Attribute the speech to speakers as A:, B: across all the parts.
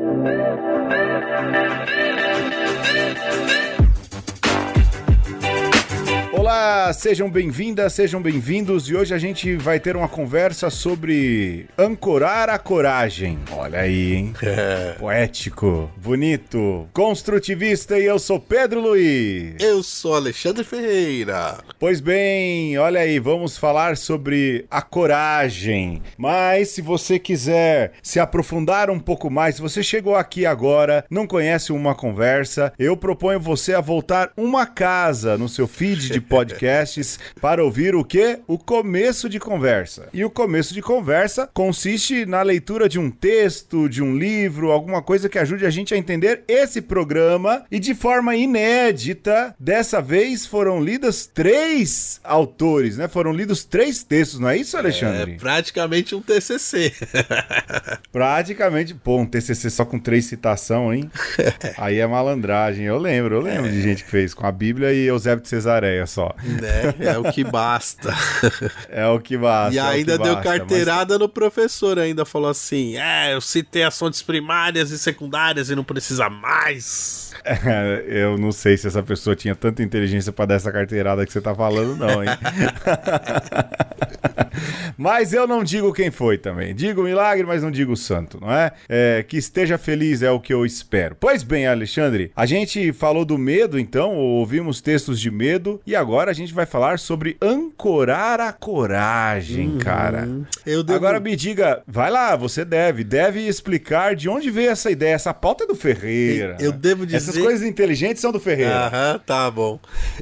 A: Boo! Boo! Boo! Boo! Olá, sejam bem-vindas, sejam bem-vindos e hoje a gente vai ter uma conversa sobre ancorar a coragem. Olha aí, hein? Poético, bonito, construtivista e eu sou Pedro Luiz.
B: Eu sou Alexandre Ferreira.
A: Pois bem, olha aí, vamos falar sobre a coragem. Mas se você quiser se aprofundar um pouco mais, se você chegou aqui agora, não conhece uma conversa, eu proponho você a voltar uma casa no seu feed de podcasts para ouvir o que? O começo de conversa. E o começo de conversa consiste na leitura de um texto, de um livro, alguma coisa que ajude a gente a entender esse programa e de forma inédita, dessa vez foram lidas três autores, né? Foram lidos três textos, não é isso, Alexandre?
B: É praticamente um TCC.
A: Praticamente, pô, um TCC só com três citação, hein? Aí é malandragem. Eu lembro, eu lembro de gente que fez com a Bíblia e Eusébio de Cesareia só.
B: Né? É o que basta.
A: É o que basta.
B: e
A: é
B: ainda
A: que
B: deu
A: basta,
B: carteirada no professor, ainda falou assim: é, eu citei as fontes primárias e secundárias e não precisa mais.
A: mas- É, eu não sei se essa pessoa tinha tanta inteligência pra dar essa carteirada que você tá falando, não, hein? mas eu não digo quem foi também. Digo milagre, mas não digo santo, não é? É, Que esteja feliz é o que eu espero. Pois bem, Alexandre, a gente falou do medo, então, ouvimos textos de medo, e agora a gente vai falar sobre ancorar a coragem, cara.
B: Eu devo...
A: Agora me diga, vai lá, você deve, deve explicar de onde veio essa ideia. Essa pauta é do Ferreira.
B: Eu devo
A: Essas
B: dizer-
A: coisas inteligentes são do Ferreira.
B: Aham, tá bom.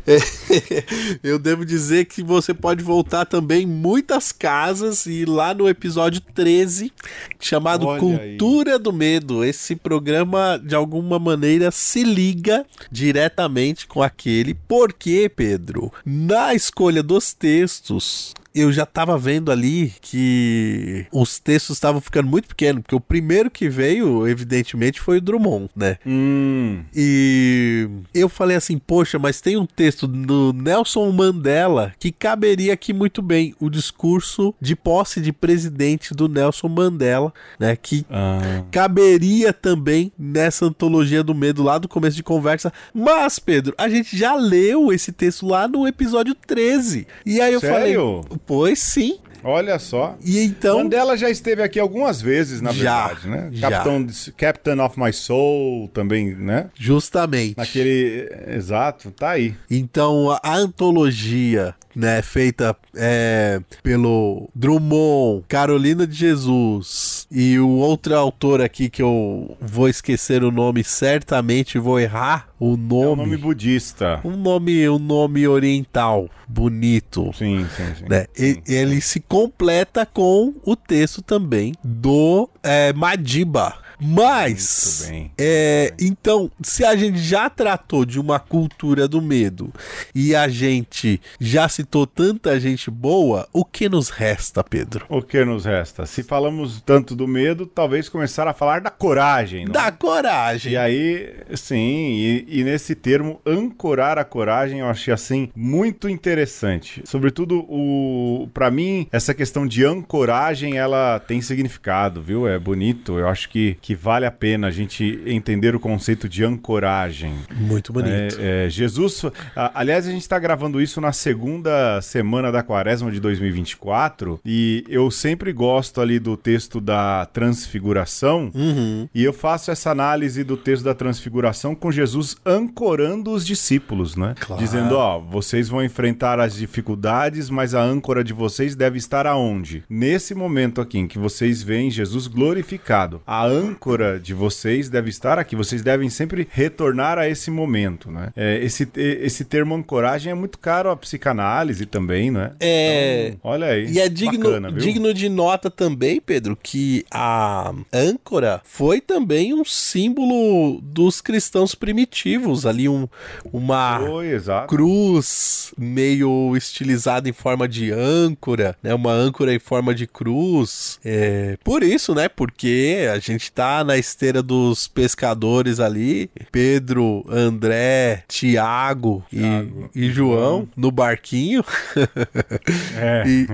B: Eu devo dizer que você pode voltar também muitas casas e lá no episódio 13, chamado
A: Olha
B: Cultura do Medo. Esse programa, de alguma maneira, se liga diretamente com aquele. Porque, Pedro, na escolha dos textos. Eu já tava vendo ali que os textos estavam ficando muito pequenos, porque o primeiro que veio, evidentemente, foi o Drummond, né?
A: Hum,
B: E eu falei assim, poxa, mas tem um texto do Nelson Mandela que caberia aqui muito bem, o discurso de posse de presidente do Nelson Mandela, né, que
A: ah,
B: caberia também nessa antologia do medo lá do começo de conversa. Mas, Pedro, a gente já leu esse texto lá no episódio 13. E aí eu
A: Sério?
B: falei, pois sim.
A: olha só.
B: E então
A: Mandela já esteve aqui algumas vezes, na
B: Já,
A: verdade, né?
B: já.
A: Capitão, Captain of My Soul também, né?
B: justamente
A: Naquele. Exato, tá aí.
B: Então, a, a antologia, né, feita é, pelo Drummond, Carolina de Jesus e o outro autor aqui que eu vou esquecer o nome, certamente vou errar o
A: É um
B: nome.
A: nome budista.
B: um nome, um nome oriental, bonito.
A: Sim, sim, sim.
B: Né? E- ele se completa com o texto também do é, Madiba. Mas, é, então, se a gente já tratou de uma cultura do medo e a gente já citou tanta gente boa, o que nos resta, Pedro?
A: O que nos resta? Se falamos tanto do medo, talvez começar a falar da coragem. não é?
B: Da coragem.
A: E aí, sim, e, e nesse termo, ancorar a coragem, eu achei assim muito interessante. Sobretudo, o para mim, essa questão de ancoragem, ela tem significado, viu? É bonito. Eu acho que, que vale a pena a gente entender o conceito de ancoragem.
B: Muito bonito.
A: É, é, Jesus, a- aliás, a gente está gravando isso na segunda semana da quaresma de 2024 e eu sempre gosto ali do texto da transfiguração
B: Uhum.
A: e eu faço essa análise do texto da transfiguração com Jesus ancorando os discípulos, né?
B: Claro.
A: Dizendo, ó, vocês vão enfrentar as dificuldades, mas a âncora de vocês deve estar aonde? Nesse momento aqui em que vocês veem Jesus glorificado, a âncora de vocês deve estar aqui. Vocês devem sempre retornar a esse momento, né? É, esse, esse termo ancoragem é muito caro à psicanálise também, né?
B: É.
A: Então, olha aí.
B: E é digno,
A: Bacana,
B: digno de nota também, Pedro, que a âncora foi também um símbolo dos cristãos primitivos. Ali um, uma
A: Foi,
B: cruz meio estilizada em forma de âncora, né? Uma âncora em forma de cruz. É, por isso, né? Porque a gente tá tá na esteira dos pescadores ali, Pedro, André, Tiago e, e João no barquinho.
A: É.
B: E,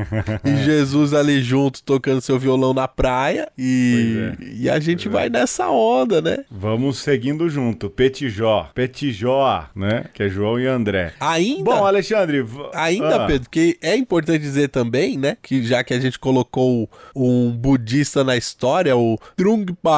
B: e Jesus ali junto tocando seu violão na praia. E, e a gente vai nessa onda, né?
A: Vamos seguindo junto. Petijó. Petijó, né? Que é João e André.
B: Ainda.
A: Bom, Alexandre.
B: Ainda,
A: ah,
B: Pedro, que é importante dizer também, né? Que já que a gente colocou um budista na história, o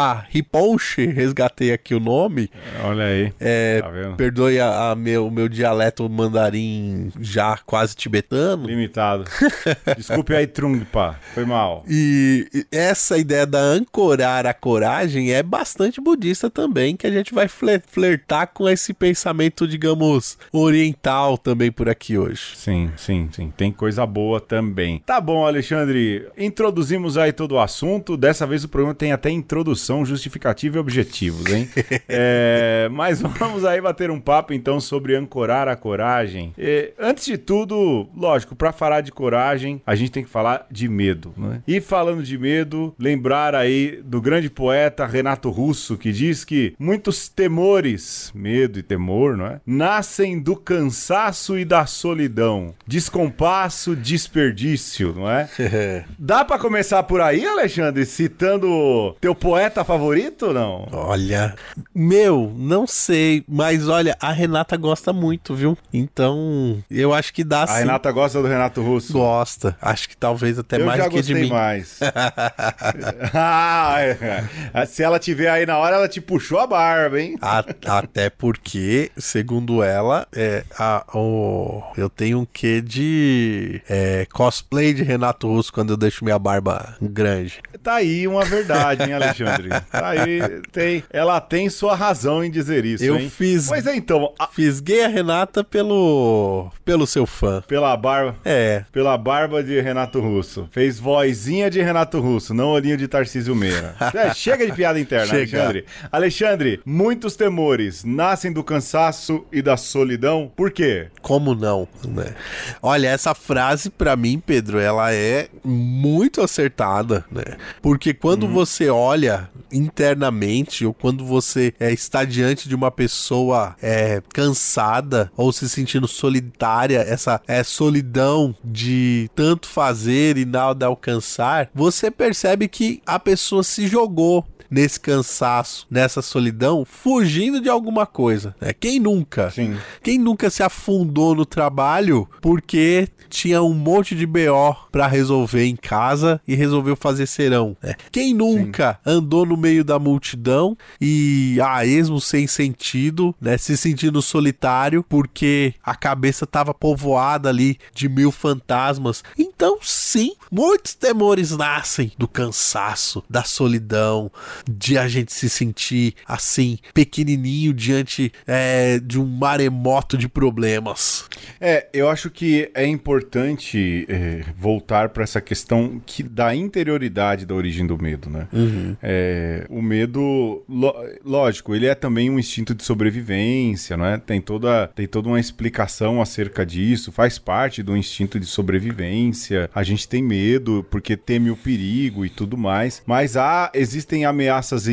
B: Trungpa Rinpoche, resgatei aqui o nome.
A: Olha aí.
B: É,
A: Tá
B: perdoe a, a meu, meu dialeto mandarim já quase tibetano.
A: Limitado. Desculpe aí, Trungpa. Foi mal.
B: E essa ideia da ancorar a coragem é bastante budista também, que a gente vai fle- flertar com esse pensamento, digamos, oriental também por aqui hoje.
A: Sim, sim, sim. Tem coisa boa também. Tá bom, Alexandre. Introduzimos aí todo o assunto. Dessa vez o programa tem até introdução, justificativa e objetivos, hein? É, mas vamos aí bater um papo então sobre ancorar a coragem. É, antes de tudo, lógico, para falar de coragem, a gente tem que falar de medo, né? E falando de medo, lembrar aí do grande poeta Renato Russo, que diz que muitos temores, medo e temor, não é? Nascem do cansaço e da solidão, descompasso, desperdício, não é? Dá pra começar por aí, Alexandre, citando teu poeta favorito ou não?
B: Olha, meu, não sei, mas olha, a Renata gosta muito, viu? Então, eu acho que dá
A: A
B: sim.
A: Renata gosta do Renato Russo.
B: Gosta. Acho que talvez até
A: Eu
B: mais
A: já
B: do que de mim.
A: mais. ah, é. Se ela tiver aí na hora, ela te puxou a barba, hein?
B: A- até porque, segundo ela, é, a, o, eu tenho um quê de é, cosplay de Renato Russo quando eu deixo minha barba grande.
A: Tá aí uma verdade, hein, Alexandre? Aí, tem, ela tem sua razão em dizer isso,
B: Eu
A: hein?
B: fiz-
A: Pois é, então, a-
B: Fisguei a Renata pelo, pelo seu fã.
A: pela barba,
B: É,
A: pela barba de Renato Russo. Fez vozinha de Renato Russo, não olhinho de Tarcísio Meira. É, chega de piada interna,
B: Chega.
A: Alexandre. Alexandre, muitos temores nascem do cansaço e da solidão. Por quê?
B: como não, né? Olha, essa frase pra mim, Pedro, ela é muito acertada, né? Porque quando você olha internamente ou quando você é, está diante de uma pessoa é, cansada ou se sentindo solitária, essa é, solidão de tanto fazer e nada alcançar, você percebe que a pessoa se jogou nesse cansaço, nessa solidão, fugindo de alguma coisa. Né? Quem nunca?
A: Sim.
B: Quem nunca se afundou no trabalho porque tinha um monte de BO pra resolver em casa e resolveu fazer serão? né? Quem nunca andou no meio da multidão e a esmo sem sentido, né, se sentindo solitário porque a cabeça tava povoada ali de mil fantasmas? Então, sim, muitos temores nascem do cansaço, da solidão, de a gente se sentir assim pequenininho diante é, de um maremoto de problemas.
A: É, eu acho que é importante é, voltar para essa questão que da interioridade da origem do medo, né? É, o medo, lógico, ele é também um instinto de sobrevivência, não é? Tem toda, tem toda uma explicação acerca disso, faz parte do instinto de sobrevivência. A gente tem medo porque teme o perigo e tudo mais, mas há existem ameaças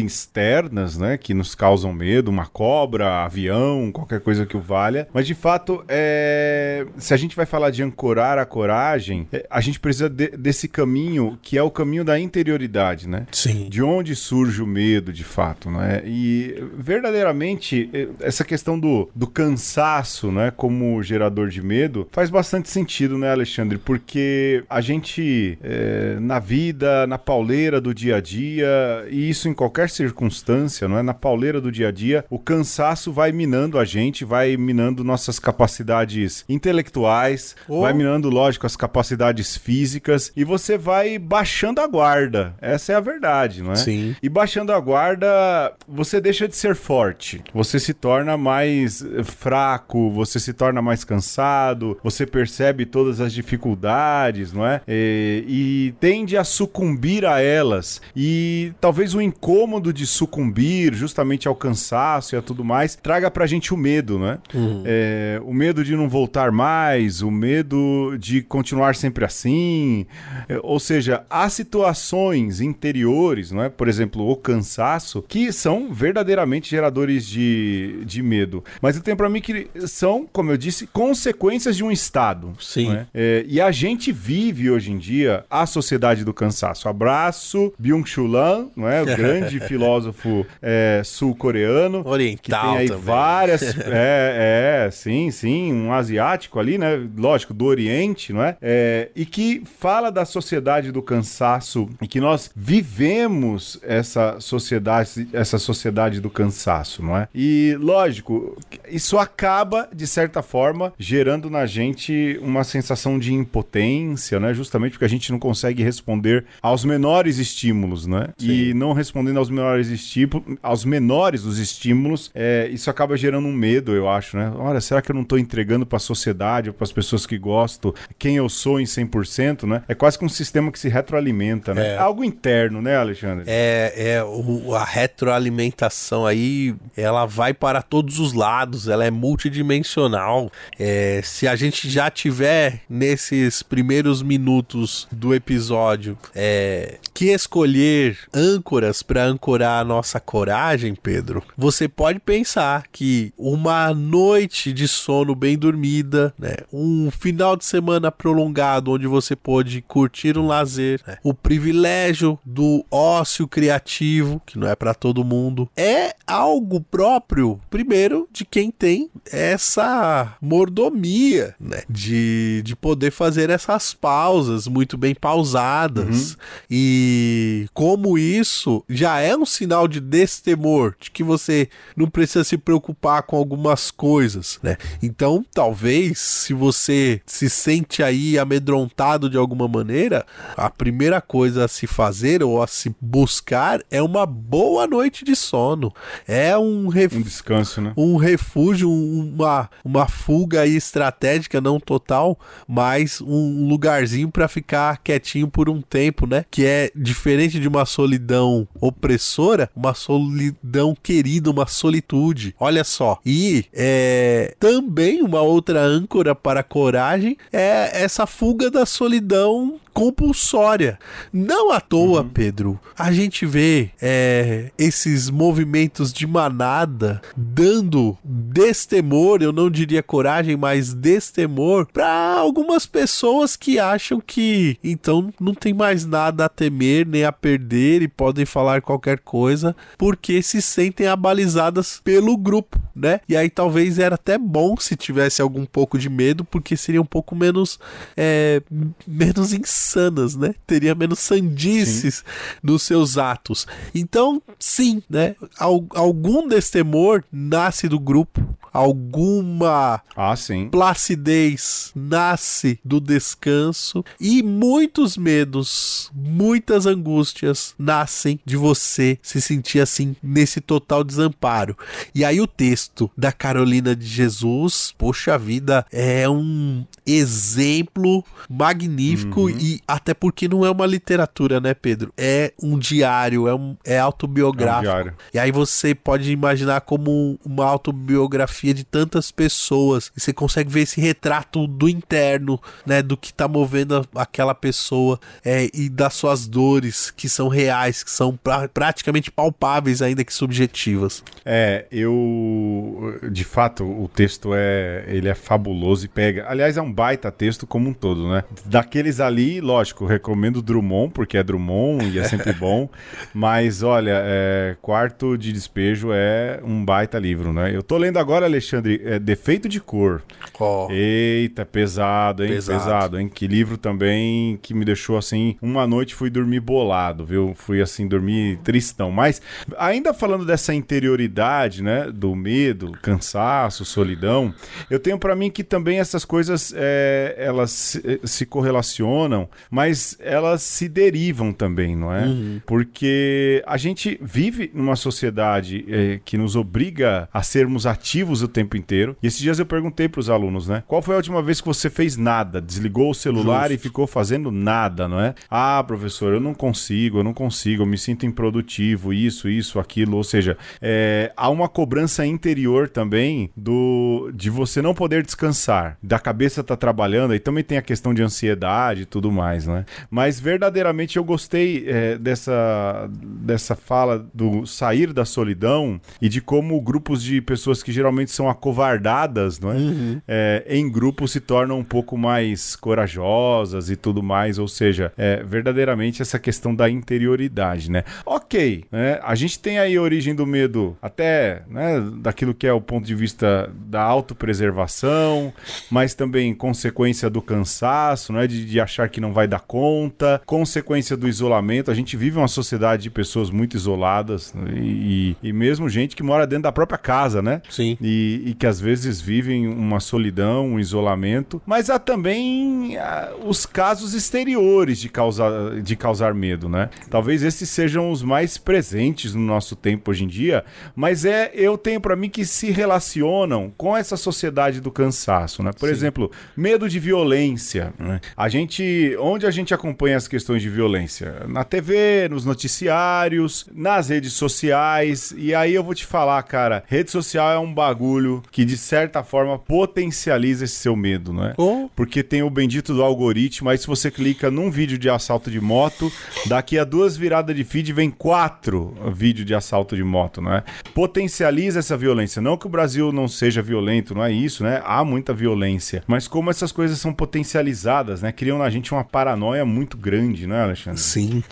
A: externas, né, que nos causam medo, uma cobra, avião, qualquer coisa que o valha. Mas de fato, é... se a gente vai falar de ancorar a coragem, é, a gente precisa de- desse caminho que é o caminho da interioridade, né?
B: Sim.
A: De onde surge o medo, de fato, né? E verdadeiramente eh, essa questão do, do cansaço, né, como gerador de medo, faz bastante sentido, né, Alexandre? Porque a gente eh, na vida, na pauleira do dia a dia, e isso em qualquer circunstância, não é? Na pauleira do dia a dia, o cansaço vai minando a gente, vai minando nossas capacidades intelectuais,
B: Oh.
A: vai minando, lógico, as capacidades físicas e você vai baixando a guarda. Essa é a verdade, não é?
B: Sim.
A: E baixando a guarda, você deixa de ser forte. Você se torna mais eh, fraco, você se torna mais cansado, você percebe todas as necessidades, não é? E, e tende a sucumbir a elas. E talvez o incômodo de sucumbir justamente ao cansaço e a tudo mais traga pra gente o medo, não é? Uhum. é o medo de não voltar mais, o medo de continuar sempre assim. É, ou seja, há situações interiores, não é? Por exemplo, o cansaço, que são verdadeiramente geradores de, de medo. Mas eu tenho para mim que são, como eu disse, consequências de um estado.
B: Sim.
A: É? É, e a gente vive hoje em dia a sociedade do cansaço. Abraço, Byung-Chul Han, não é? Grande filósofo é, sul-coreano.
B: Oriental
A: Que tem aí
B: também.
A: várias... é, é, sim, sim. Um asiático ali, né? Lógico, do Oriente, não é? é? E que fala da sociedade do cansaço e que nós vivemos essa sociedade, essa sociedade do cansaço, não é? E, lógico, isso acaba, de certa forma, gerando na gente uma sensação de impotência, né? Justamente porque a gente não consegue responder aos menores estímulos, né? Sim. E não respondendo aos menores estímulos, aos menores dos estímulos, é, isso acaba gerando um medo, eu acho, né? Olha, será que eu não estou entregando para a sociedade, para as pessoas que gosto, quem eu sou em 100%, né? É quase que um sistema que se retroalimenta, né? É. Algo interno, né, Alexandre?
B: É, é o, a retroalimentação aí, ela vai para todos os lados, ela é multidimensional. É, se a gente já tiver nesses primeiros minutos do episódio é, que escolher âncoras para ancorar a nossa coragem, Pedro, você pode pensar que uma noite de sono bem dormida, né, um final de semana prolongado onde você pode curtir um lazer, né, o privilégio do ócio criativo, que não é para todo mundo, é algo próprio, primeiro, de quem tem essa mordomia, né? De, de poder fazer essas pausas muito bem pausadas. Uhum. E como isso já é um sinal de destemor, de que você não precisa se preocupar com algumas coisas, né? Então, talvez, se você se sente aí amedrontado de alguma maneira, a primeira coisa a se fazer ou a se buscar é uma boa noite de sono. É um, ref...
A: um descanso, né?
B: Um refúgio, uma, uma fuga aí estratégica, não total, mas um lugarzinho para ficar quietinho por um tempo, né? Que é diferente de uma solidão opressora, uma solidão querida, uma solitude. Olha só. E é, também uma outra âncora para a coragem é essa fuga da solidão compulsória. Não à toa, uhum. Pedro, a gente vê é, esses movimentos de manada dando destemor, eu não diria coragem, mas destemor para algumas pessoas que acham que então não tem mais nada a temer nem a perder e podem falar qualquer coisa porque se sentem abalizadas pelo grupo, né? E aí talvez era até bom se tivesse algum pouco de medo porque seria um pouco menos é, menos insano insanas, né? Teria menos sandices sim. nos seus atos. Então, sim, né? Algum destemor nasce do grupo, alguma
A: ah,
B: placidez nasce do descanso e muitos medos, muitas angústias nascem de você se sentir assim nesse total desamparo. E aí o texto da Carolina de Jesus, poxa vida, é um exemplo magnífico uhum. e até porque não é uma literatura, né, Pedro? É um diário, é, um, é autobiográfico. É um e aí você pode imaginar como uma autobiografia de tantas pessoas. E você consegue ver esse retrato do interno, né, do que tá movendo aquela pessoa é, e das suas dores que são reais, que são pra, praticamente palpáveis ainda que subjetivas.
A: É, eu de fato o texto é ele é fabuloso e pega. Aliás, é um baita texto como um todo, né? Daqueles ali, lógico, recomendo Drummond, porque é Drummond e é sempre bom. Mas olha, é, Quarto de Despejo é um baita livro, né? Eu tô lendo agora, Alexandre, é Defeito de Cor.
B: Oh.
A: Eita, pesado, hein? Pesado. pesado, hein? Que livro também que me deixou assim. Uma noite fui dormir bolado, viu? Fui assim, dormir tristão. Mas ainda falando dessa interioridade, né? Do medo, cansaço, solidão, eu tenho para mim que também essas coisas é, elas se, se, correlacionam, mas elas se derivam também, não é? Uhum. Porque a gente vive numa sociedade é, que nos obriga a sermos ativos o tempo inteiro. E esses dias eu perguntei para os alunos, né? Qual foi a última vez que você fez nada? Desligou o celular Justo. e ficou fazendo nada, não é? Ah, professor, eu não consigo, eu não consigo, eu me sinto improdutivo, isso, isso, aquilo. Ou seja, é, há uma cobrança interior também do de você não poder descansar, da cabeça tá trabalhando, aí também tem a questão de ansiedade e tudo mais, né? Mas verdadeiramente eu gostei é, dessa, dessa fala do sair da solidão e de como grupos de pessoas que geralmente são acovardadas, não é? Uhum. é em grupo se tornam um pouco mais corajosas e tudo mais, ou seja, é, verdadeiramente essa questão da interioridade, né? Ok, né? a gente tem aí a origem do medo até né, daquilo que é o ponto de vista da autopreservação, mas também consequência do cansaço, né? De, de achar que não vai dar conta, consequência do isolamento. A gente vive uma sociedade de pessoas muito isoladas né? e, e, mesmo gente que mora dentro da própria casa, né?
B: Sim.
A: E, e que às vezes vivem uma solidão, um isolamento. Mas há também ah, os casos exteriores de causar, de causar medo, né? Talvez esses sejam os mais presentes no nosso tempo hoje em dia, mas é eu tenho para mim que se relacionam com essa sociedade do cansaço, né? Por Sim. exemplo, medo de violência. Né? A gente, onde a gente acompanha as questões de violência? Na TV, nos noticiários, nas redes sociais. E aí eu vou te falar, cara, rede social é um bagulho que de certa forma potencializa esse seu medo, né? Oh. Porque tem o bendito do algoritmo. Aí se você clica num vídeo de assalto de moto, daqui a duas viradas de feed vem quatro vídeos de assalto de moto, né? Potencializa essa violência. Não que o Brasil não seja violento, não é isso, né? Há muita violência. Mas como essas coisas são potencializadas, né? Criam na gente uma paranoia muito grande, né, Alexandre?
B: Sim.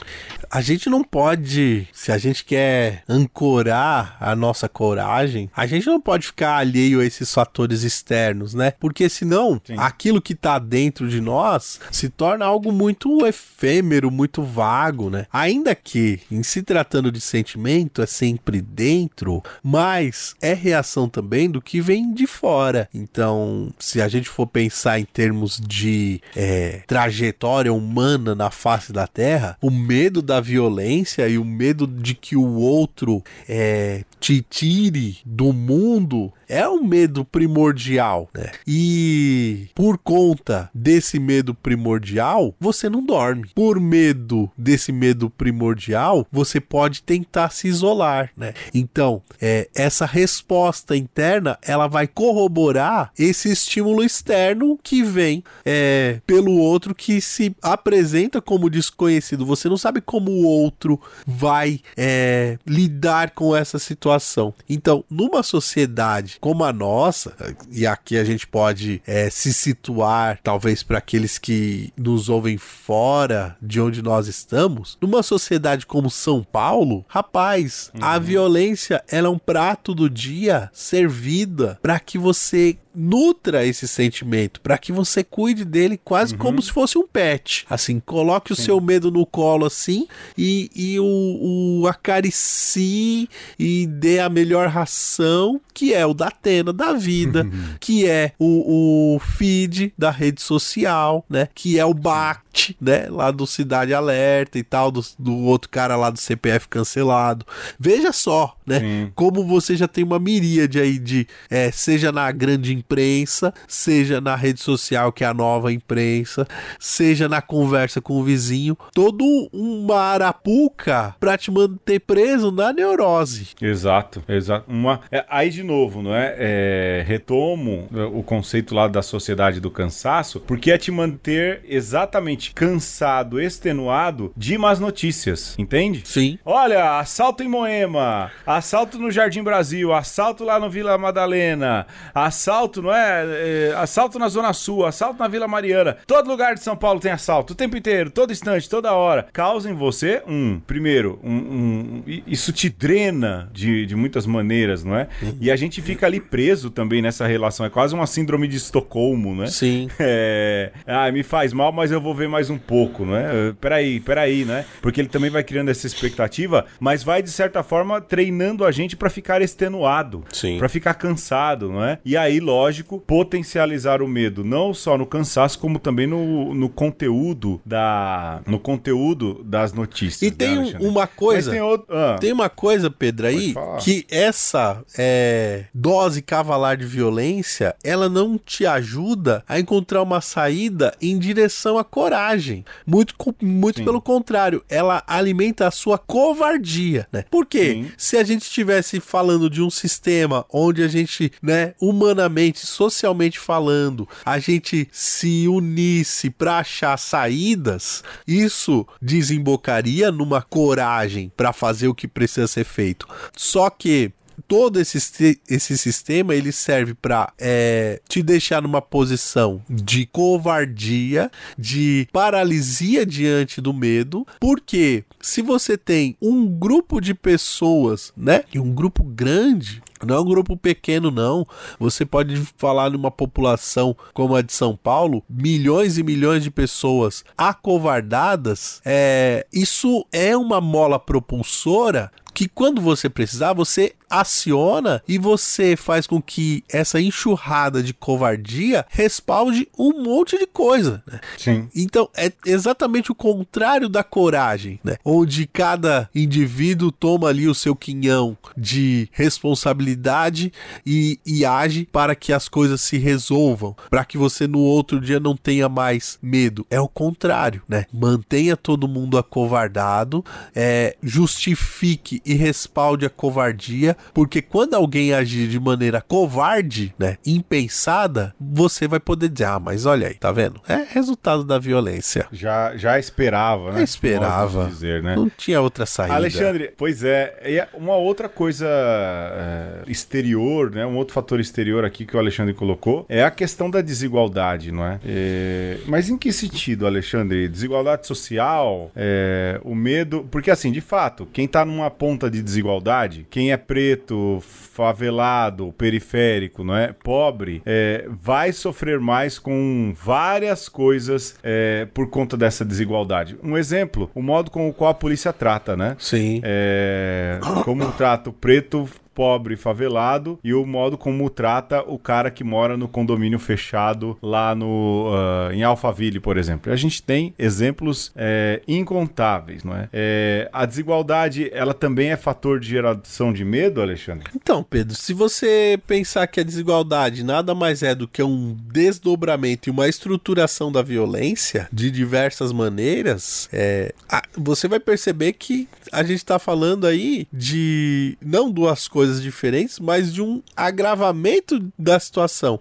B: A gente não pode, se a gente quer ancorar a nossa coragem, a gente não pode ficar alheio a esses fatores externos, né? Porque senão Sim. aquilo que tá dentro de nós se torna algo muito efêmero, muito vago, né? Ainda que, em se tratando de sentimento, é sempre dentro, mas é reação também do que vem de fora. Então, se a gente for pensar em termos de é, trajetória humana na face da Terra, o medo da violência e o medo de que o outro é, te tire do mundo é um medo primordial, né? E por conta desse medo primordial, você não dorme. Por medo desse medo primordial, você pode tentar se isolar, né? Então, é, essa resposta interna, ela vai corroborar esse estímulo externo que vem é, pelo outro que se apresenta como desconhecido. Você não sabe como o outro vai é, lidar com essa situação. Então, numa sociedade como a nossa, e aqui a gente pode é, se situar, talvez para aqueles que nos ouvem fora de onde nós estamos, numa sociedade como São Paulo, rapaz, uhum. a violência ela é um prato do dia servida para que você nutra esse sentimento, para que você cuide dele quase uhum. como se fosse um pet. Assim, coloque Sim. o seu medo no colo assim e, e o, o acaricie e dê a melhor ração, que é o da Atena da vida, uhum. que é o, o feed da rede social, né? Que é o BACT, né? Lá do Cidade Alerta e tal, do, do outro cara lá do CPF cancelado. Veja só, né? Sim. Como você já tem uma miríade aí de, é, seja na grande imprensa, seja na rede social, que é a nova imprensa, seja na conversa com o vizinho, todo uma arapuca pra te manter preso na neurose.
A: Exato, exato. Uma, é, aí de novo, não é? é? Retomo o conceito lá da sociedade do cansaço, porque é te manter exatamente cansado, extenuado de más notícias, entende?
B: Sim.
A: Olha, assalto em Moema, assalto no Jardim Brasil, assalto lá no Vila Madalena, assalto assalto, não é? é? Assalto na Zona Sul, assalto na Vila Mariana. Todo lugar de São Paulo tem assalto, o tempo inteiro, todo instante, toda hora. Causa em você, um, primeiro, um, um isso te drena de, de muitas maneiras, não é? E a gente fica ali preso também nessa relação. É quase uma síndrome de Estocolmo, né?
B: Sim.
A: É, ah, me faz mal, mas eu vou ver mais um pouco, não é? Peraí, peraí, né? Porque ele também vai criando essa expectativa, mas vai, de certa forma, treinando treinando a gente para ficar extenuado, para ficar cansado, não é? E aí, lógico, potencializar o medo não só no cansaço, como também no, no conteúdo da no conteúdo das notícias.
B: E né, tem um, uma coisa, tem, outro, ah, tem, uma coisa, Pedro, aí que essa é, dose cavalar de violência, ela não te ajuda a encontrar uma saída em direção à coragem. Muito, muito pelo contrário, ela alimenta a sua covardia, né? Porque Sim. se a gente estivesse falando de um sistema onde a gente, né, humanamente, socialmente falando, a gente se unisse para achar saídas, isso desembocaria numa coragem para fazer o que precisa ser feito. Só que todo esse, esse sistema ele serve para é, te deixar numa posição de covardia, de paralisia diante do medo, porque se você tem um grupo de pessoas, né, e um grupo grande não é um grupo pequeno, não. Você pode falar numa população como a de São Paulo, milhões e milhões de pessoas acovardadas. É, isso é uma mola propulsora que quando você precisar, você aciona e você faz com que essa enxurrada de covardia respalde um monte de coisa. Né?
A: Sim.
B: Então é exatamente o contrário da coragem, né? Onde cada indivíduo toma ali o seu quinhão de responsabilidade e, e age para que as coisas se resolvam, para que você no outro dia não tenha mais medo. É o contrário, né? Mantenha todo mundo acovardado, é, justifique e respalde a covardia, porque quando alguém agir de maneira covarde, né, impensada, você vai poder dizer: "Ah, mas olha aí, tá vendo? É resultado da violência".
A: Já já esperava, né? Já
B: esperava. Dizer, né? Não tinha outra saída.
A: Alexandre, pois é, e uma outra coisa é, exterior, né, um outro fator exterior aqui que o Alexandre colocou é a questão da desigualdade, não é? é mas em que sentido, Alexandre? Desigualdade social, é, o medo, porque assim, de fato, quem tá numa ponta conta de desigualdade, quem é preto, favelado, periférico, não é? Pobre, é, vai sofrer mais com várias coisas é, por conta dessa desigualdade. Um exemplo, o modo com o qual a polícia trata, né?
B: Sim.
A: É, como trata o preto pobre favelado e o modo como trata o cara que mora no condomínio fechado lá no uh, em Alphaville, por exemplo. A gente tem exemplos é, incontáveis, não é? é? A desigualdade, ela também é fator de geração de medo, Alexandre?
B: Então, Pedro, se você pensar que a desigualdade nada mais é do que um desdobramento e uma estruturação da violência de diversas maneiras, é, você vai perceber que a gente está falando aí de não duas coisas coisas diferentes, mas de um agravamento da situação.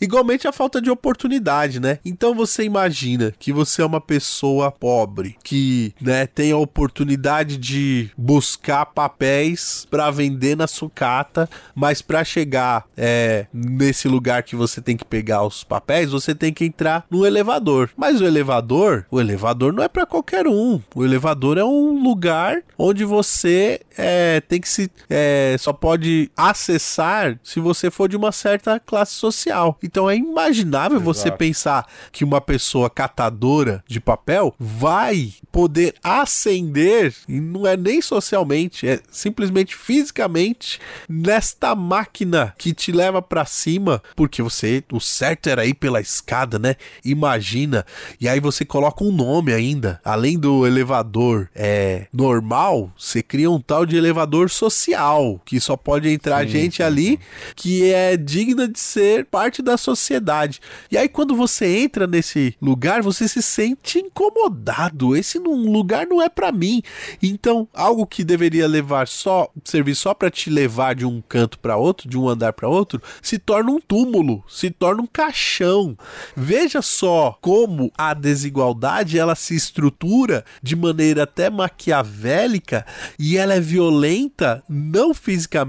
B: Igualmente a falta de oportunidade, né? Então você imagina que você é uma pessoa pobre, que né, tem a oportunidade de buscar papéis para vender na sucata, mas para chegar é, nesse lugar que você tem que pegar os papéis, você tem que entrar no elevador. Mas o elevador, o elevador não é para qualquer um. O elevador é um lugar onde você é, tem que se é, só pode acessar se você for de uma certa classe social. Então é imaginável Exato. você pensar que uma pessoa catadora de papel vai poder ascender, e não é nem socialmente, é simplesmente fisicamente, nesta máquina que te leva para cima, porque você, o certo era ir pela escada, né? Imagina. E aí você coloca um nome ainda, além do elevador é normal, você cria um tal de elevador social, que só pode entrar sim, gente sim, ali que é digna de ser parte da sociedade. E aí quando você entra nesse lugar, você se sente incomodado. Esse lugar não é para mim. Então, algo que deveria levar só servir só para te levar de um canto para outro, de um andar para outro, se torna um túmulo, se torna um caixão. Veja só como a desigualdade ela se estrutura de maneira até maquiavélica e ela é violenta não fisicamente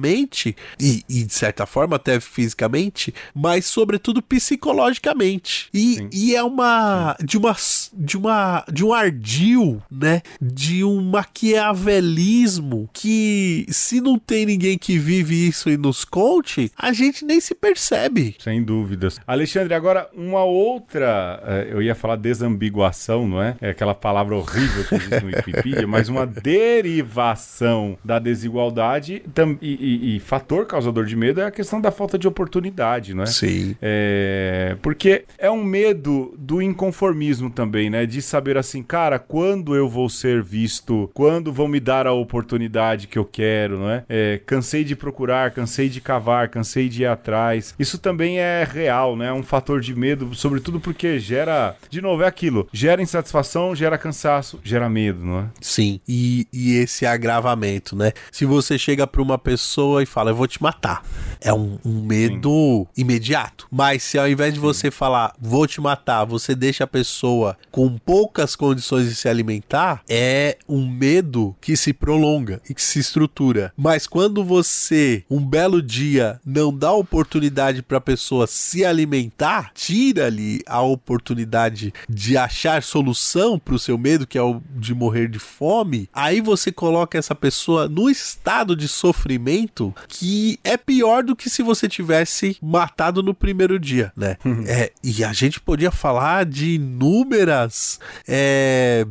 B: e, e, de certa forma até fisicamente, mas sobretudo psicologicamente. E, e é uma de uma de uma de um ardil, né? De um maquiavelismo que se não tem ninguém que vive isso e nos conte, a gente nem se percebe.
A: Sem dúvidas. Alexandre, agora uma outra, eh, eu ia falar desambiguação, não é? É aquela palavra horrível que existe no Wikipedia, mas uma derivação da desigualdade e, e, e, fator causador de medo é a questão da falta de oportunidade, não é?
B: Sim.
A: É, porque é um medo do inconformismo também, né? De saber assim, cara, quando eu vou ser visto, quando vão me dar a oportunidade que eu quero, não é? é cansei de procurar, cansei de cavar, cansei de ir atrás. Isso também é real, né? É um fator de medo, sobretudo porque gera, de novo, é aquilo, gera insatisfação, gera cansaço, gera medo, não é?
B: Sim, e, e esse agravamento, né? Se você chega para uma pessoa e fala, eu vou te matar, é um, um medo Sim. imediato. Mas se ao invés de Sim. você falar, vou te matar, você deixa a pessoa com poucas condições de se alimentar, é um medo que se prolonga e que se estrutura. Mas quando você, um belo dia, não dá oportunidade para a pessoa se alimentar, tira-lhe a oportunidade de achar solução para o seu medo, que é o de morrer de fome, aí você coloca essa pessoa no estado de sofrimento que é pior do que se você tivesse matado no primeiro dia, né? Uhum. é, e a gente podia falar de inúmeras é,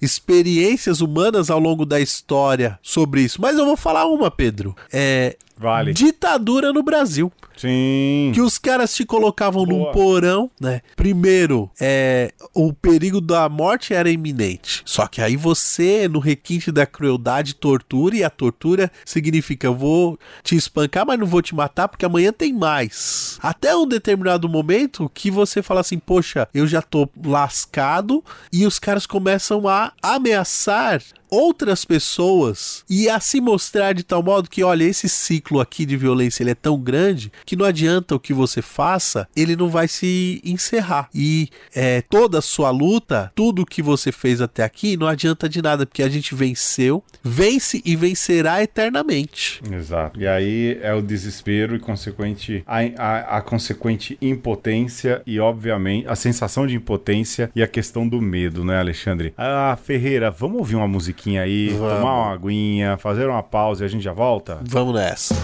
B: experiências humanas ao longo da história sobre isso, mas eu vou falar uma, Pedro. É,
A: Vale.
B: Ditadura no Brasil.
A: Sim.
B: Que os caras te colocavam Boa. num porão, né? Primeiro, é, o perigo da morte era iminente. Só que aí você, no requinte da crueldade, tortura, e a tortura significa: vou te espancar, mas não vou te matar, porque amanhã tem mais. Até um determinado momento que você fala assim: poxa, eu já tô lascado, e os caras começam a ameaçar outras pessoas e a se mostrar de tal modo que, olha, esse ciclo aqui de violência ele é tão grande que não adianta o que você faça, ele não vai se encerrar. E é, toda a sua luta, tudo que você fez até aqui, não adianta de nada, porque a gente venceu, vence e vencerá eternamente.
A: Exato. E aí é o desespero e consequente a, a, a consequente impotência e, obviamente, a sensação de impotência e a questão do medo, né, Alexandre? Ah, Ferreira, vamos ouvir uma música musiquinha aí, Vamos. tomar uma aguinha, fazer uma pausa e a gente já volta?
B: Vamos nessa.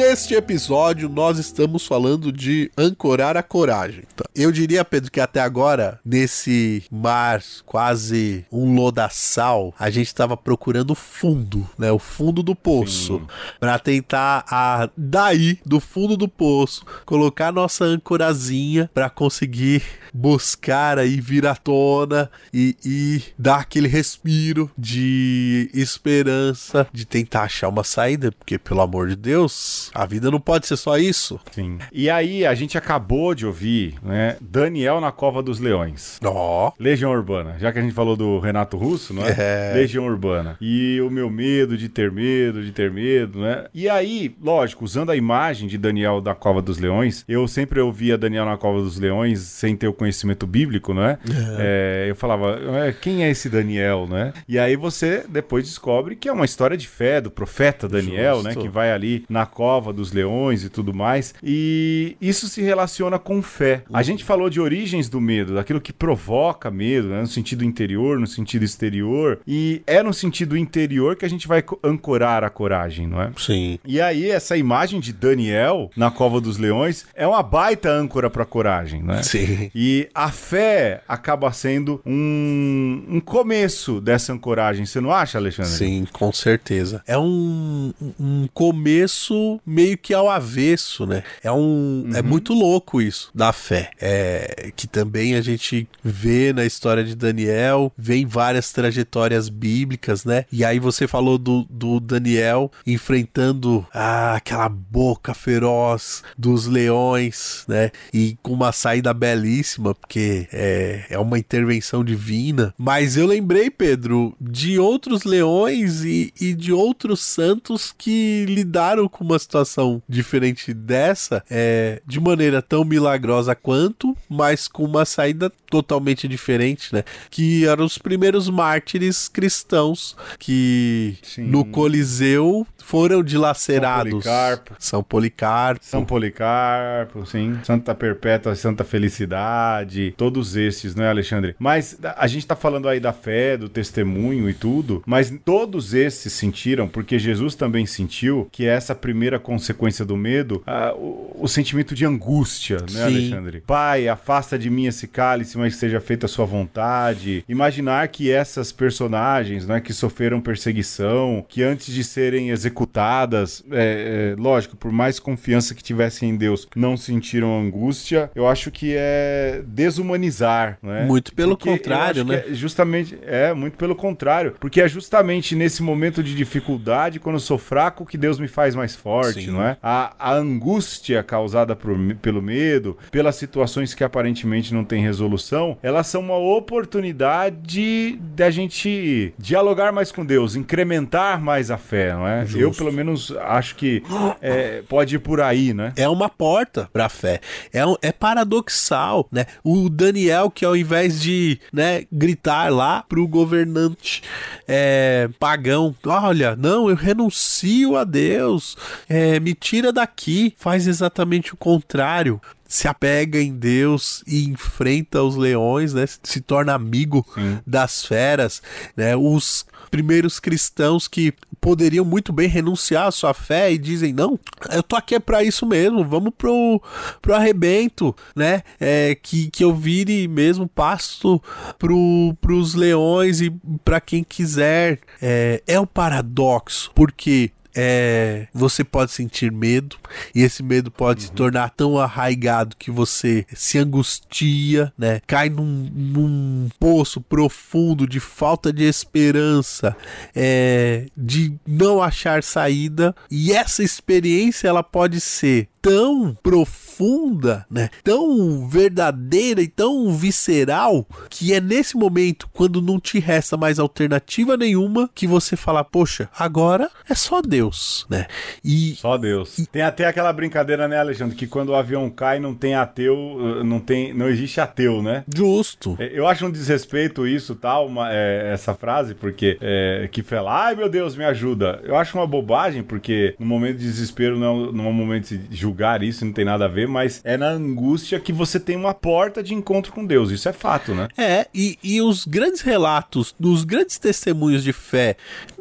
B: Neste episódio nós estamos falando de ancorar a coragem. Tá? Eu diria, Pedro, que até agora, nesse mar quase um lodaçal, a gente estava procurando o fundo, né? O fundo do poço. para tentar, a, daí, do fundo do poço, colocar nossa ancorazinha para conseguir buscar aí vir à tona e, e dar aquele respiro de esperança, de tentar achar uma saída, porque pelo amor de Deus, a vida não pode ser só isso.
A: Sim. E aí, a gente acabou de ouvir, né, Daniel na Cova dos Leões.
B: Ó. Oh.
A: Legião Urbana. Já que a gente falou do Renato Russo, não é? é? Legião Urbana. E o meu medo de ter medo, de ter medo, né? E aí, lógico, usando a imagem de Daniel da Cova dos Leões, eu sempre ouvia Daniel na Cova dos Leões sem ter o conhecimento bíblico, não é? é. é eu falava, quem é esse Daniel, né? E aí você depois descobre que é uma história de fé do profeta Daniel, né? Justo. né? Que vai ali na cova dos leões e tudo mais. E isso se relaciona com fé. A gente falou de origens do medo, daquilo que provoca medo, né? No sentido interior, no sentido exterior. E é no sentido interior que a gente vai ancorar a coragem, não é?
B: Sim.
A: E aí, essa imagem de Daniel na cova dos leões é uma baita âncora pra coragem, né?
B: Sim.
A: E a fé acaba sendo um, um começo dessa ancoragem. Você não acha, Alexandre?
B: Sim, com certeza. É um, um começo meio que ao avesso, né? É um é uhum. é muito louco isso da fé. É que também a gente vê na história de Daniel, vem várias trajetórias bíblicas, né? E aí você falou do, do Daniel enfrentando ah, aquela boca feroz dos leões, né? E com uma saída belíssima, porque é, é uma intervenção divina. Mas eu lembrei, Pedro, de outros leões e, e de outros santos que lidaram com uma situação diferente dessa, é, de maneira tão milagrosa quanto, mas com uma saída totalmente diferente, né? Que eram os primeiros mártires cristãos que Sim. no Coliseu foram dilacerados.
A: São Policarpo.
B: São Policarpo.
A: São Policarpo, sim. Santa Perpétua, Santa Felicidade, todos esses, né, Alexandre? Mas a gente tá falando aí da fé, do testemunho e tudo, mas todos esses sentiram, porque Jesus também sentiu que essa primeira consequência do medo, o, o, sentimento de angústia, né, sim. Alexandre? Pai, afasta de mim esse cálice, mas seja feita a sua vontade. Imaginar que essas personagens, né, que sofreram perseguição, que antes de serem executadas, executadas, é, é, lógico, por mais confiança que tivessem em Deus, não sentiram angústia, eu acho que é desumanizar, né?
B: Muito pelo porque contrário, né?
A: É justamente, é, muito pelo contrário, porque é justamente nesse momento de dificuldade, quando eu sou fraco, que Deus me faz mais forte, Sim. não é? A, a angústia causada por, pelo medo, pelas situações que aparentemente não têm resolução, elas são uma oportunidade da gente dialogar mais com Deus, incrementar mais a fé, não é? Justo. Eu, pelo menos, acho que é, pode ir por aí, né?
B: É uma porta pra fé. É, um, é paradoxal, né? O Daniel, que ao invés de né, gritar lá pro governante é, pagão, olha, não, eu renuncio a Deus, é, me tira daqui, faz exatamente o contrário se apega em Deus e enfrenta os leões, né? Se torna amigo Sim. das feras, né? Os primeiros cristãos que poderiam muito bem renunciar à sua fé e dizem: Não, eu tô aqui é para isso mesmo, vamos pro, pro arrebento, né? É, que, que eu vire mesmo pasto pro, pros leões e para quem quiser. É, é o paradoxo, porque é, você pode sentir medo e esse medo pode uhum. se tornar tão arraigado que você se angustia, né? Cai num, num poço profundo de falta de esperança, é, de não achar saída e essa experiência ela pode ser tão profunda, né? Tão verdadeira e tão visceral que é nesse momento quando não te resta mais alternativa nenhuma que você fala, poxa, agora é só Deus, né?
A: E só Deus. E... Tem até aquela brincadeira, né, Alexandre, que quando o avião cai não tem ateu, não tem, não existe ateu, né?
B: Justo.
A: É, eu acho um desrespeito isso, tal, uma, é, essa frase, porque é, que fala, ai meu Deus, me ajuda. Eu acho uma bobagem, porque no momento de desespero não, não é um momento de julgar isso, não tem nada a ver, mas é na angústia que você tem uma porta de encontro com Deus. Isso é fato, né?
B: É, e, e os grandes relatos, dos grandes testemunhos de fé,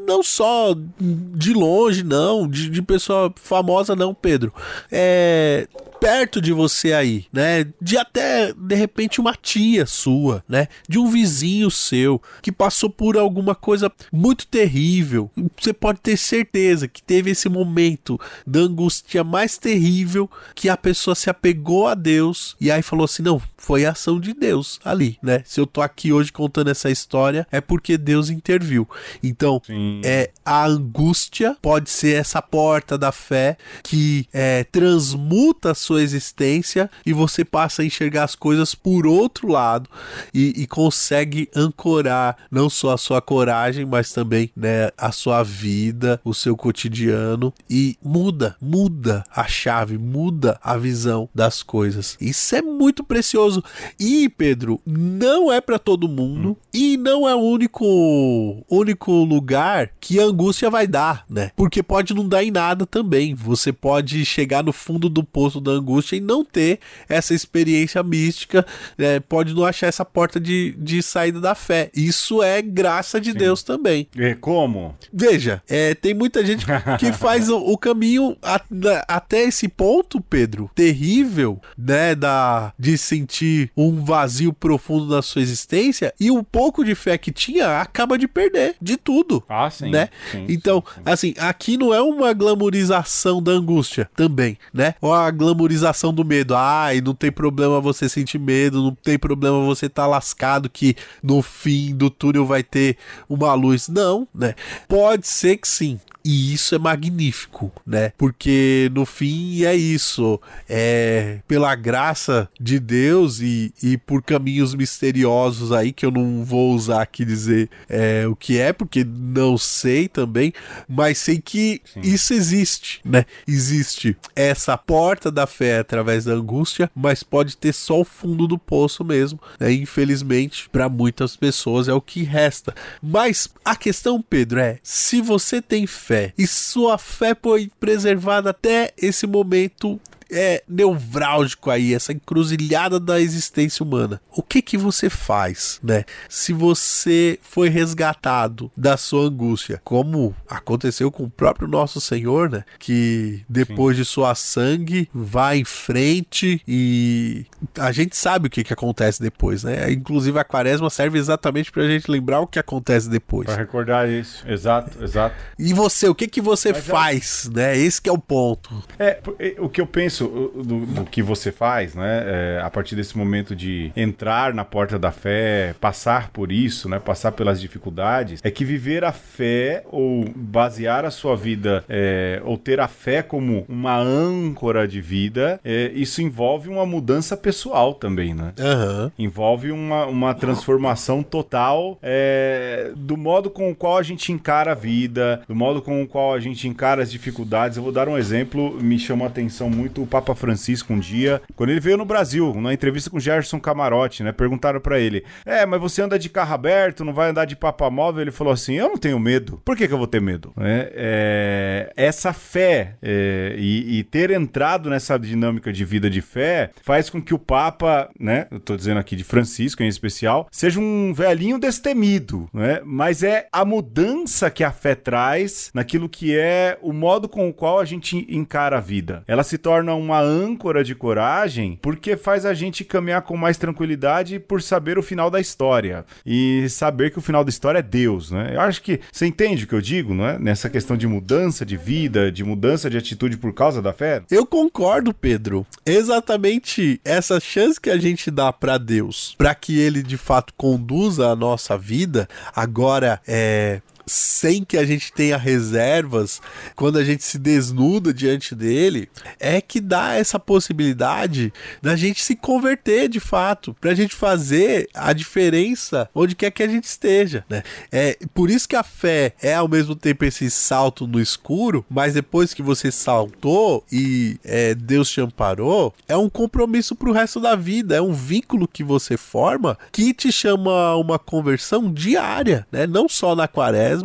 B: não só de longe, não, de, de pessoa famosa, não, Pedro. É perto de você aí, né? De até de repente uma tia sua, né? De um vizinho seu que passou por alguma coisa muito terrível. Você pode ter certeza que teve esse momento da angústia mais terrível que a pessoa se apegou a Deus e aí falou assim: "Não, foi a ação de Deus ali, né? Se eu tô aqui hoje contando essa história é porque Deus interviu. Então, Sim. É a angústia pode ser essa porta da fé que é, transmuta a sua existência e você passa a enxergar as coisas por outro lado e, e consegue ancorar não só a sua coragem, mas também né, a sua vida, o seu cotidiano e muda, muda a chave, muda a visão das coisas. Isso é muito precioso. E Pedro, não é para todo mundo hum. e não é o único único lugar que a angústia vai dar, né? Porque pode não dar em nada também. Você pode chegar no fundo do poço da angústia e não ter essa experiência mística, né? pode não achar essa porta de, de saída da fé. Isso é graça de Sim. Deus também.
A: E como?
B: Veja, é, tem muita gente que faz o, o caminho a, até esse ponto, Pedro, terrível, né, da, de sentir um vazio profundo na sua existência e o pouco de fé que tinha acaba de perder de tudo.
A: Ah, sim.
B: Né?
A: Sim,
B: então, sim, sim. assim, aqui não é uma glamorização da angústia também, né? Ou a glamorização do medo. Ai, não tem problema você sentir medo, não tem problema você estar tá lascado que no fim do túnel vai ter uma luz. Não, né? Pode ser que sim, e isso é magnífico, né? Porque no fim é isso. É pela graça de Deus e, e por caminhos misteriosos aí, que eu não vou usar aqui dizer é, o que é, porque não sei também, mas sei que Sim. isso existe, né? Existe essa porta da fé através da angústia, mas pode ter só o fundo do poço mesmo, né? Infelizmente, para muitas pessoas é o que resta. Mas a questão, Pedro, é se você tem fé fé. E sua fé foi preservada até esse momento é nevrálgico aí, essa encruzilhada da existência humana. O que que você faz, né? Se você foi resgatado da sua angústia, como aconteceu com o próprio nosso Senhor, né? Que depois Sim. de sua sangue vai em frente e a gente sabe o que que acontece depois, né? Inclusive a quaresma serve exatamente pra gente lembrar o que acontece depois.
A: Pra recordar isso, exato, exato.
B: E você, o que que você Mas faz, é... né? Esse que é o ponto.
A: É, o que eu penso isso do, do que você faz, né? É, a partir desse momento de entrar na porta da fé, passar por isso, né? Passar pelas dificuldades, é que viver a fé ou basear a sua vida é, ou ter a fé como uma âncora de vida, é, isso envolve uma mudança pessoal também, né?
B: Uhum.
A: Envolve uma, uma transformação total é, do modo com o qual a gente encara a vida, do modo com o qual a gente encara as dificuldades. Eu vou dar um exemplo, me chama a atenção muito Papa Francisco um dia, quando ele veio no Brasil, numa entrevista com Gerson Camarote, né? Perguntaram para ele: É, mas você anda de carro aberto, não vai andar de papa móvel? Ele falou assim: Eu não tenho medo. Por que, que eu vou ter medo? É, é, essa fé é, e, e, ter entrado nessa dinâmica de vida de fé faz com que o Papa, né? Eu tô dizendo aqui de Francisco em especial, seja um velhinho destemido, né? Mas é a mudança que a fé traz naquilo que é o modo com o qual a gente encara a vida. Ela se torna uma âncora de coragem porque faz a gente caminhar com mais tranquilidade por saber o final da história e saber que o final da história é Deus, né? Eu acho que você entende o que eu digo, não é? Nessa questão de mudança de vida, de mudança de atitude por causa da fé.
B: Eu concordo, Pedro. Exatamente essa chance que a gente dá para Deus, para que ele de fato conduza a nossa vida, agora é sem que a gente tenha reservas, quando a gente se desnuda diante dele, é que dá essa possibilidade da gente se converter de fato, pra gente fazer a diferença onde quer que a gente esteja, né? É por isso que a fé é ao mesmo tempo esse salto no escuro, mas depois que você saltou e é, Deus te amparou, é um compromisso pro resto da vida, é um vínculo que você forma que te chama a uma conversão diária, né? Não só na quaresma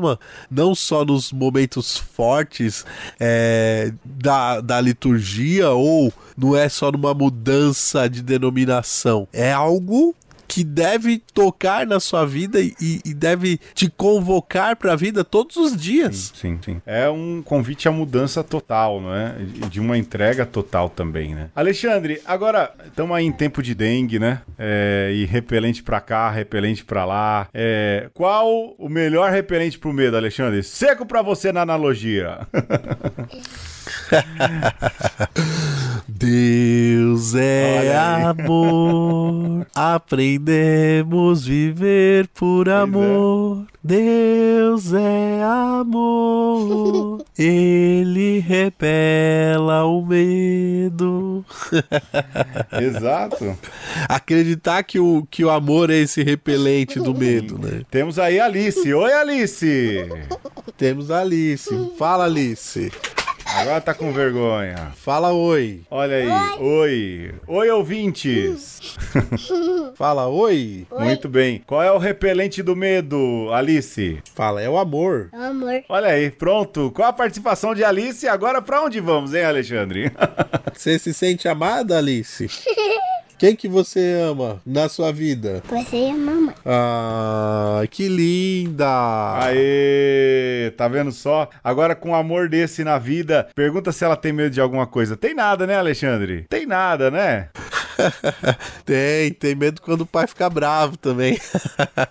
B: não só nos momentos fortes é, da, da liturgia, ou não é só numa mudança de denominação, é algo que deve tocar na sua vida e, e deve te convocar para a vida todos os dias.
A: Sim, sim, sim. É um convite à mudança total, não é? De uma entrega total também, né? Alexandre, agora estamos aí em tempo de dengue, né? É, e repelente para cá, repelente para lá. É, qual o melhor repelente pro medo, Alexandre? Seco para você na analogia.
B: Deus é amor, aprendemos viver por é. amor. É. Deus é amor, ele repela o medo.
A: Exato.
B: Acreditar que o, que o amor é esse repelente do medo, né?
A: Temos aí Alice. Oi, Alice.
B: Temos Alice. Fala, Alice.
A: Agora tá com vergonha.
B: Fala oi.
A: Olha aí. Oi. Oi, ouvintes.
B: Fala oi.
A: oi. Muito bem. Qual é o repelente do medo, Alice?
B: Fala, é o amor.
C: É o amor.
A: Olha aí, pronto. Com a participação de Alice, agora pra onde vamos, hein, Alexandre?
B: Você se sente amada, Alice? Quem que você ama na sua vida?
C: Você e a mamãe.
B: Ah, que linda!
A: Aê! Tá vendo só? Agora com um amor desse na vida, pergunta se ela tem medo de alguma coisa. Tem nada, né, Alexandre? Tem nada, né?
B: tem, tem medo quando o pai fica bravo também.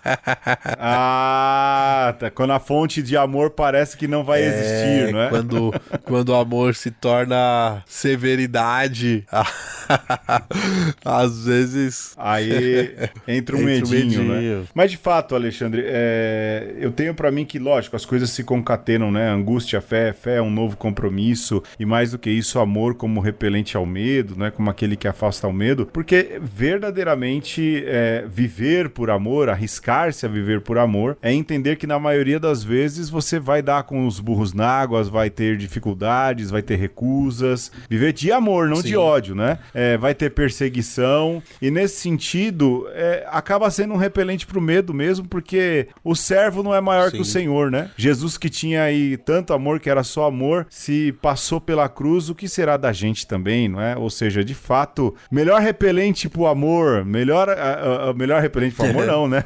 A: ah, tá. Quando a fonte de amor parece que não vai é, existir, não é?
B: Quando, quando o amor se torna severidade, às vezes.
A: Aí entra um, entra medinho, um medinho, né? Mas de fato, Alexandre, é... eu tenho para mim que, lógico, as coisas se concatenam, né? Angústia, fé, fé é um novo compromisso, e mais do que isso, amor como repelente ao medo, né? Como aquele que afasta o medo porque verdadeiramente é, viver por amor, arriscar-se a viver por amor, é entender que na maioria das vezes você vai dar com os burros na água, vai ter dificuldades, vai ter recusas. Viver de amor, não Sim. de ódio, né? É, vai ter perseguição. E nesse sentido, é, acaba sendo um repelente pro medo mesmo, porque o servo não é maior Sim. que o Senhor, né? Jesus que tinha aí tanto amor, que era só amor, se passou pela cruz, o que será da gente também, não é? Ou seja, de fato, melhor repelente pro amor, melhor, uh, uh, melhor repelente pro amor não, né?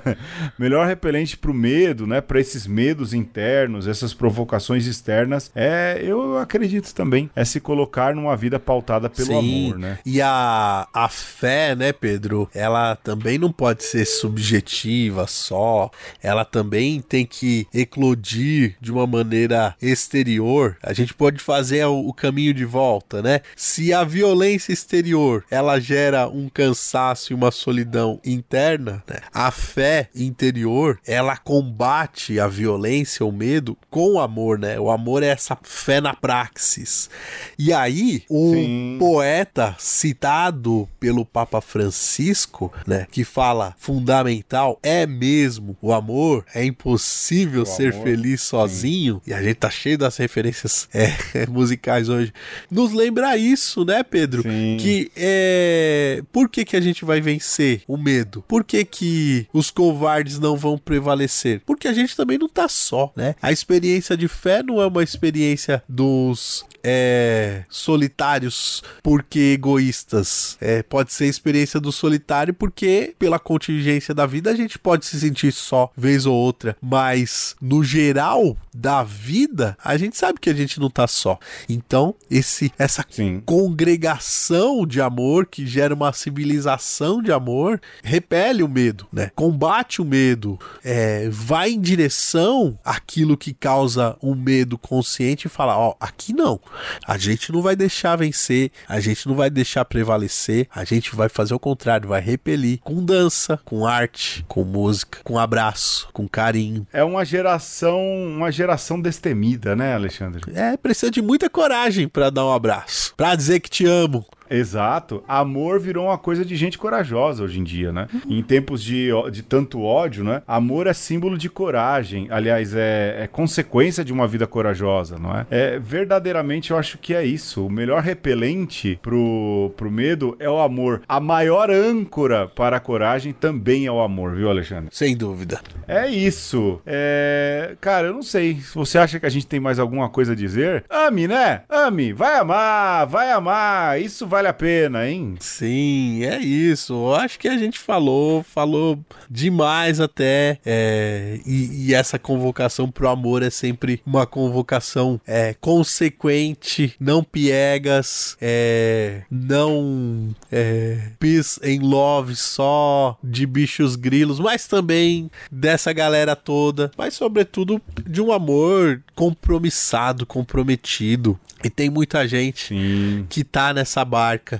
A: melhor repelente pro medo, né? Para esses medos internos, essas provocações externas, é, eu acredito também, é se colocar numa vida pautada pelo Sim. amor, né?
B: E a, a fé, né, Pedro, ela também não pode ser subjetiva só, ela também tem que eclodir de uma maneira exterior. A gente pode fazer o, o caminho de volta, né? Se a violência exterior, ela gera gera um cansaço e uma solidão interna, né? a fé interior ela combate a violência, o medo com o amor, né? O amor é essa fé na praxis. E aí, o Sim. poeta citado pelo Papa Francisco, né, que fala fundamental é mesmo o amor, é impossível o ser amor. feliz sozinho. Sim. E a gente tá cheio das referências é, musicais hoje. Nos lembra isso, né, Pedro? Sim. Que é por que, que a gente vai vencer o medo? Por que, que os covardes não vão prevalecer? Porque a gente também não tá só, né? A experiência de fé não é uma experiência dos é, solitários porque egoístas. É, pode ser a experiência do solitário porque, pela contingência da vida, a gente pode se sentir só, vez ou outra. Mas, no geral da vida, a gente sabe que a gente não tá só. Então, esse essa Sim. congregação de amor que gera uma civilização de amor repele o medo, né? Combate o medo, é, vai em direção àquilo que causa um medo consciente e fala: ó, aqui não. A gente não vai deixar vencer, a gente não vai deixar prevalecer, a gente vai fazer o contrário, vai repelir com dança, com arte, com música, com abraço, com carinho.
A: É uma geração, uma geração destemida, né, Alexandre?
B: É, precisa de muita coragem para dar um abraço, para dizer que te amo,
A: Exato. Amor virou uma coisa de gente corajosa hoje em dia, né? Em tempos de, de tanto ódio, né? Amor é símbolo de coragem. Aliás, é, é consequência de uma vida corajosa, não é? É verdadeiramente eu acho que é isso. O melhor repelente pro, pro medo é o amor. A maior âncora para a coragem também é o amor, viu, Alexandre?
B: Sem dúvida.
A: É isso. É... Cara, eu não sei. Se você acha que a gente tem mais alguma coisa a dizer, ame, né? Ame. Vai amar, vai amar. Isso vai vale a pena, hein?
B: Sim, é isso. Eu acho que a gente falou, falou demais até. É, e, e, essa convocação pro amor é sempre uma convocação é, consequente, não piegas, é, não é, peace and love só de bichos grilos, mas também dessa galera toda, mas sobretudo de um amor compromissado, comprometido. E tem muita gente Sim. que tá nessa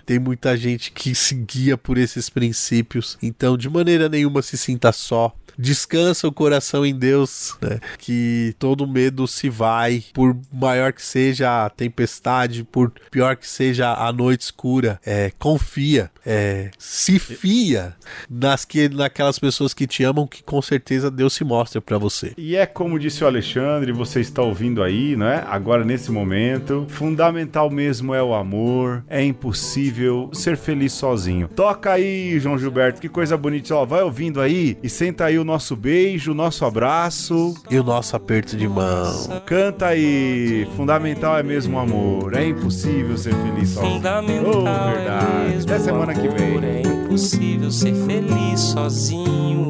B: tem muita gente que se guia por esses princípios. Então, de maneira nenhuma se sinta só descansa o coração em Deus, né? que todo medo se vai, por maior que seja a tempestade, por pior que seja a noite escura, é, confia, é, se fia nas que, naquelas pessoas que te amam, que com certeza Deus se mostra para você.
A: E é como disse o Alexandre, você está ouvindo aí, né? Agora nesse momento, fundamental mesmo é o amor, é impossível ser feliz sozinho. Toca aí, João Gilberto, que coisa bonita, ó, vai ouvindo aí e senta aí o nosso beijo, o nosso abraço.
B: E o nosso aperto de mão.
A: Canta aí. Fundamental é mesmo o amor. É impossível ser feliz sozinho. Fundamental oh, verdade. É Até semana amor. que vem.
C: É impossível ser feliz sozinho.